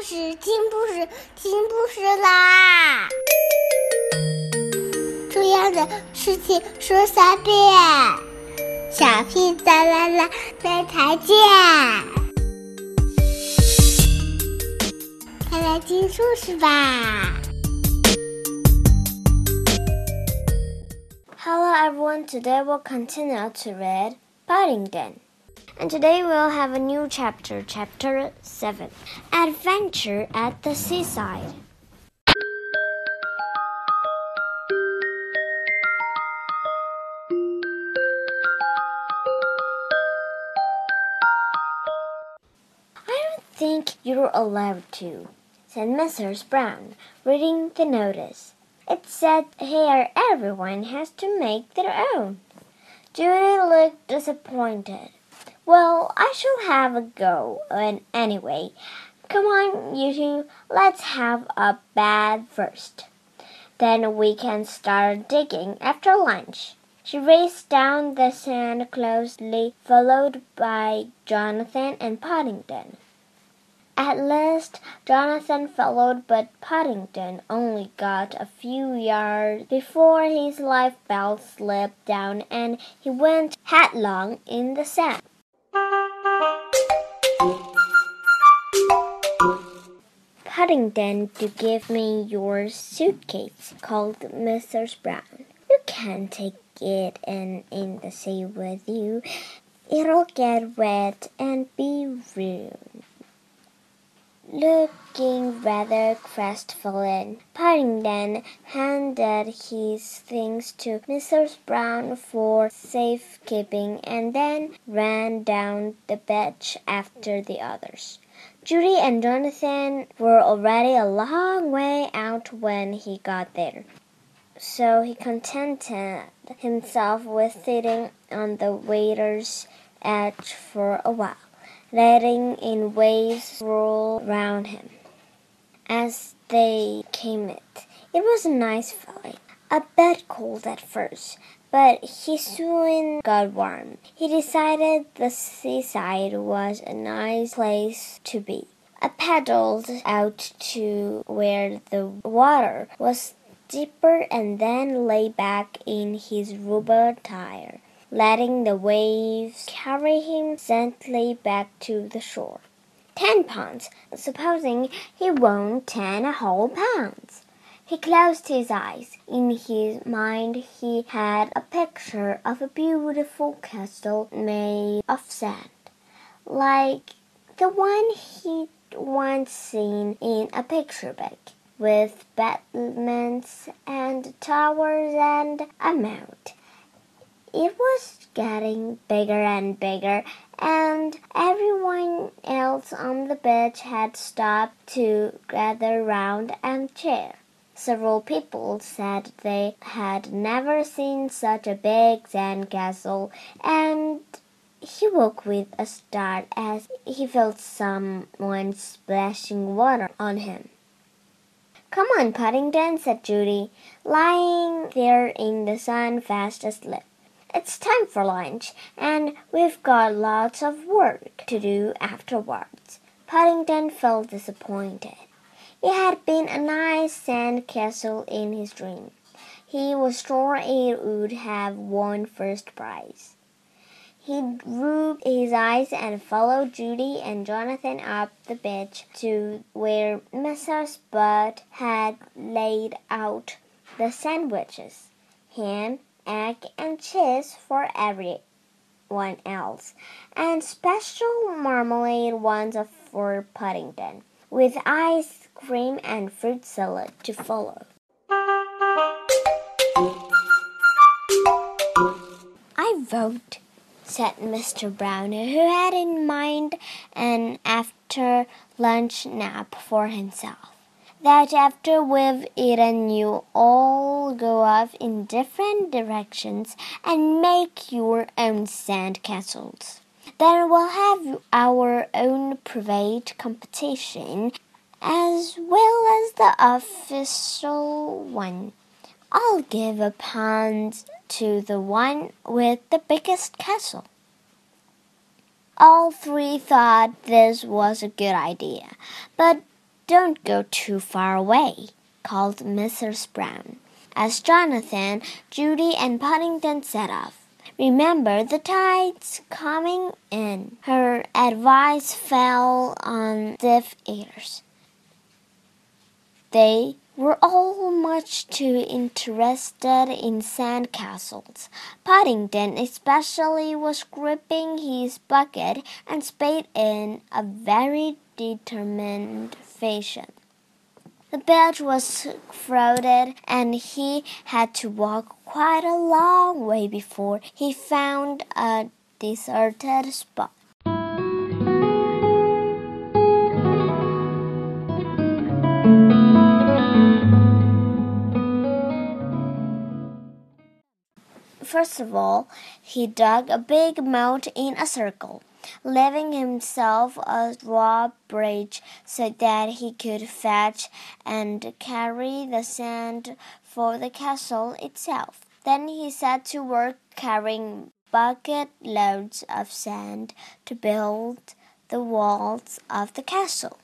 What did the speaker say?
故事，听故事，听故事啦！重要的事情说三遍，小屁哒啦啦，明天见！快来听故事吧！Hello everyone, today we'll continue to read Paddington. And today we'll have a new chapter, chapter 7 Adventure at the Seaside. I don't think you're allowed to, said Mrs. Brown, reading the notice. It said here everyone has to make their own. Judy looked disappointed. Well, I shall have a go, and anyway, come on, you two, let's have a bath first. Then we can start digging after lunch. She raced down the sand closely followed by Jonathan and Paddington. At last, Jonathan followed, but Paddington only got a few yards before his life belt slipped down and he went headlong in the sand. Paddington to give me your suitcase, called Mrs. Brown. You can't take it in, in the sea with you. It'll get wet and be ruined. Looking rather crestfallen, Paddington handed his things to Mrs. Brown for safekeeping and then ran down the beach after the others. Judy and Jonathan were already a long way out when he got there, so he contented himself with sitting on the water's edge for a while letting in waves roll round him. As they came it, it was a nice valley, a bit cold at first, but he soon got warm. He decided the seaside was a nice place to be. I paddled out to where the water was deeper and then lay back in his rubber tire letting the waves carry him gently back to the shore. Ten pounds, supposing he won ten whole pounds. He closed his eyes. In his mind, he had a picture of a beautiful castle made of sand, like the one he'd once seen in a picture book, with battlements and towers and a moat. It was getting bigger and bigger, and everyone else on the beach had stopped to gather round and cheer. Several people said they had never seen such a big sand castle, and he woke with a start as he felt someone splashing water on him. Come on, Paddington, said Judy, lying there in the sun fast asleep. It's time for lunch, and we've got lots of work to do afterwards. Paddington felt disappointed. It had been a nice sand castle in his dream. He was sure it would have won first prize. He rubbed his eyes and followed Judy and Jonathan up the beach to where Mrs. Bird had laid out the sandwiches, ham, egg and cheese for everyone else, and special marmalade ones for Paddington, with ice cream and fruit salad to follow. I vote, said Mr. Brown, who had in mind an after lunch nap for himself that after we've eaten you all go off in different directions and make your own sand castles. Then we'll have our own private competition as well as the official one. I'll give a pound to the one with the biggest castle. All three thought this was a good idea, but Don't go too far away, called Mrs. Brown, as Jonathan, Judy, and Paddington set off. Remember, the tide's coming in. Her advice fell on deaf ears. They were all much too interested in sand castles. Paddington especially was gripping his bucket and spade in a very determined fashion. The bed was crowded, and he had to walk quite a long way before he found a deserted spot. First of all, he dug a big mound in a circle, leaving himself a drawbridge so that he could fetch and carry the sand for the castle itself. Then he set to work carrying bucket loads of sand to build the walls of the castle.